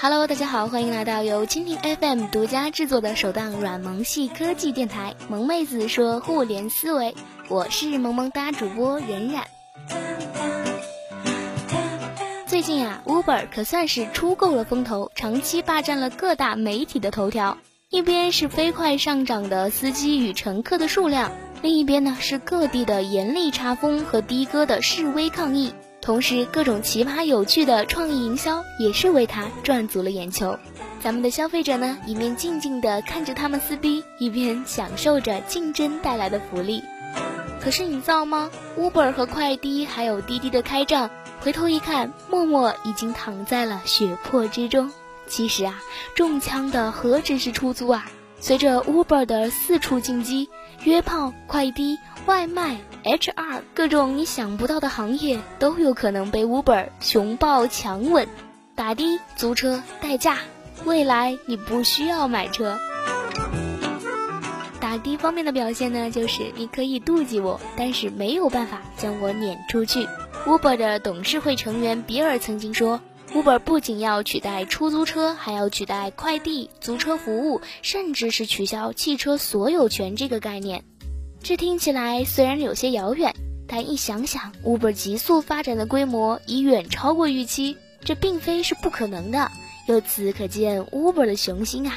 Hello，大家好，欢迎来到由蜻蜓 FM 独家制作的首档软萌系科技电台《萌妹子说互联思维》，我是萌萌哒主播冉冉。最近啊，Uber 可算是出够了风头，长期霸占了各大媒体的头条。一边是飞快上涨的司机与乘客的数量，另一边呢是各地的严厉查封和的哥的示威抗议。同时，各种奇葩有趣的创意营销也是为他赚足了眼球。咱们的消费者呢，一面静静地看着他们撕逼，一边享受着竞争带来的福利。可是你知道吗？Uber 和快滴还有滴滴的开战。回头一看，默默已经躺在了血泊之中。其实啊，中枪的何止是出租啊！随着 Uber 的四处进击，约炮、快递、外卖、HR，各种你想不到的行业都有可能被 Uber 熊抱强吻。打的、租车、代驾，未来你不需要买车。打的方面的表现呢，就是你可以妒忌我，但是没有办法将我撵出去。Uber 的董事会成员比尔曾经说：“Uber 不仅要取代出租车，还要取代快递、租车服务，甚至是取消汽车所有权这个概念。”这听起来虽然有些遥远，但一想想，Uber 急速发展的规模已远超过预期，这并非是不可能的。由此可见，Uber 的雄心啊！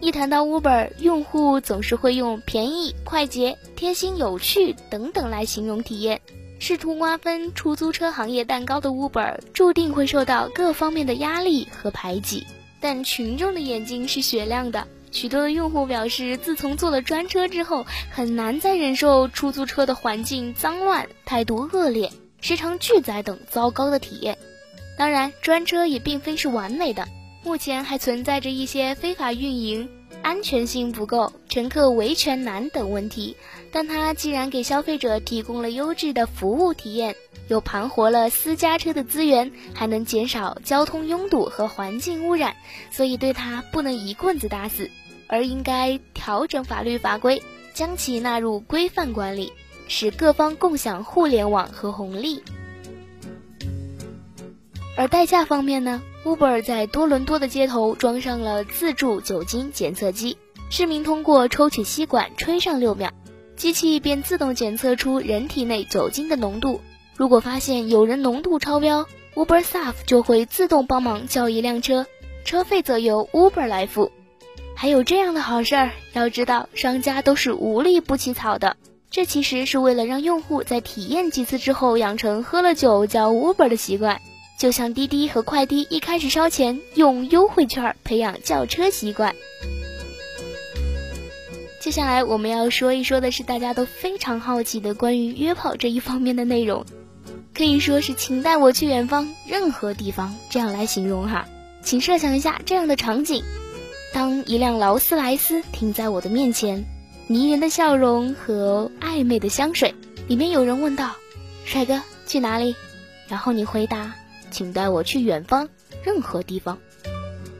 一谈到 Uber，用户总是会用便宜、快捷、贴心、有趣等等来形容体验。试图瓜分出租车行业蛋糕的 Uber，注定会受到各方面的压力和排挤。但群众的眼睛是雪亮的，许多的用户表示，自从坐了专车之后，很难再忍受出租车的环境脏乱、态度恶劣、时常拒载等糟糕的体验。当然，专车也并非是完美的，目前还存在着一些非法运营。安全性不够、乘客维权难等问题，但它既然给消费者提供了优质的服务体验，又盘活了私家车的资源，还能减少交通拥堵和环境污染，所以对它不能一棍子打死，而应该调整法律法规，将其纳入规范管理，使各方共享互联网和红利。而代驾方面呢？Uber 在多伦多的街头装上了自助酒精检测机，市民通过抽取吸管吹上六秒，机器便自动检测出人体内酒精的浓度。如果发现有人浓度超标，Uber Staff 就会自动帮忙叫一辆车，车费则由 Uber 来付。还有这样的好事儿，要知道商家都是无利不起草的，这其实是为了让用户在体验几次之后养成喝了酒叫 Uber 的习惯。就像滴滴和快滴一开始烧钱用优惠券培养叫车习惯。接下来我们要说一说的是大家都非常好奇的关于约炮这一方面的内容，可以说是请带我去远方，任何地方这样来形容哈。请设想一下这样的场景：当一辆劳斯莱斯停在我的面前，迷人的笑容和暧昧的香水，里面有人问道：“帅哥去哪里？”然后你回答。请带我去远方，任何地方。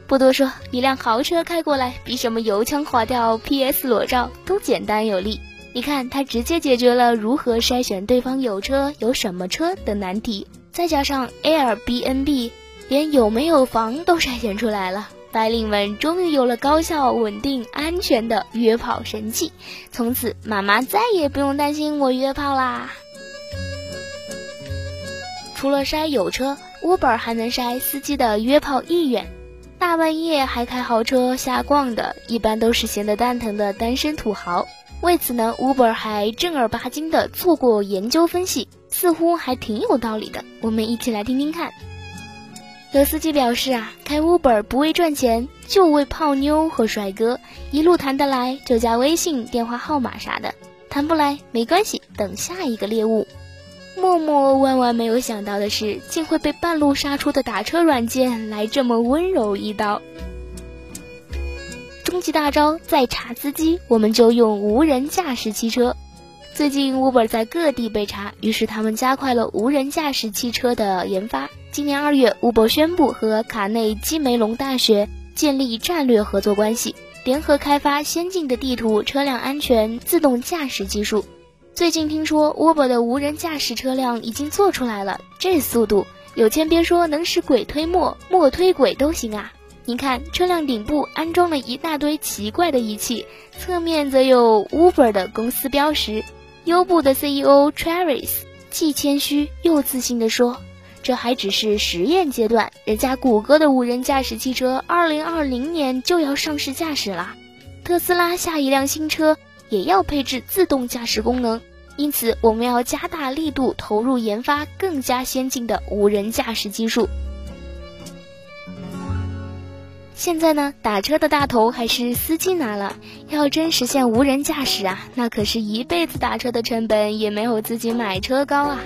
不多说，一辆豪车开过来，比什么油腔滑调、P.S. 裸照都简单有力。你看，它直接解决了如何筛选对方有车、有什么车的难题。再加上 Airbnb，连有没有房都筛选出来了。白领们终于有了高效、稳定、安全的约炮神器。从此，妈妈再也不用担心我约炮啦。除了筛有车。Uber 还能筛司机的约炮意愿，大半夜还开豪车瞎逛的，一般都是闲得蛋疼的单身土豪。为此呢，Uber 还正儿八经的做过研究分析，似乎还挺有道理的。我们一起来听听看。有司机表示啊，开 Uber 不为赚钱，就为泡妞和帅哥，一路谈得来就加微信、电话号码啥的，谈不来没关系，等下一个猎物。默默万万没有想到的是，竟会被半路杀出的打车软件来这么温柔一刀。终极大招再查司机，我们就用无人驾驶汽车。最近 Uber 在各地被查，于是他们加快了无人驾驶汽车的研发。今年二月，Uber 宣布和卡内基梅隆大学建立战略合作关系，联合开发先进的地图、车辆安全、自动驾驶技术。最近听说 Uber 的无人驾驶车辆已经做出来了，这速度，有钱别说能使鬼推磨，磨推鬼都行啊！你看，车辆顶部安装了一大堆奇怪的仪器，侧面则有 Uber 的公司标识。优步的 CEO Travis 既谦虚又自信地说。这还只是实验阶段，人家谷歌的无人驾驶汽车二零二零年就要上市驾驶啦。特斯拉下一辆新车也要配置自动驾驶功能，因此我们要加大力度投入研发更加先进的无人驾驶技术。现在呢，打车的大头还是司机拿了，要真实现无人驾驶啊，那可是一辈子打车的成本也没有自己买车高啊。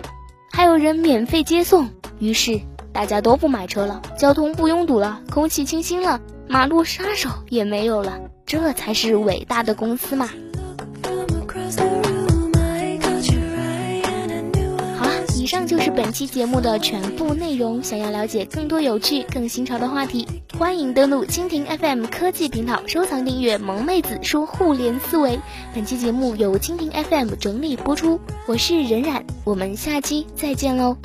还有人免费接送。于是大家都不买车了，交通不拥堵了，空气清新了，马路杀手也没有了，这才是伟大的公司嘛！上就是本期节目的全部内容。想要了解更多有趣、更新潮的话题，欢迎登录蜻蜓 FM 科技频道，收藏订阅“萌妹子说互联思维”。本期节目由蜻蜓 FM 整理播出，我是冉冉，我们下期再见喽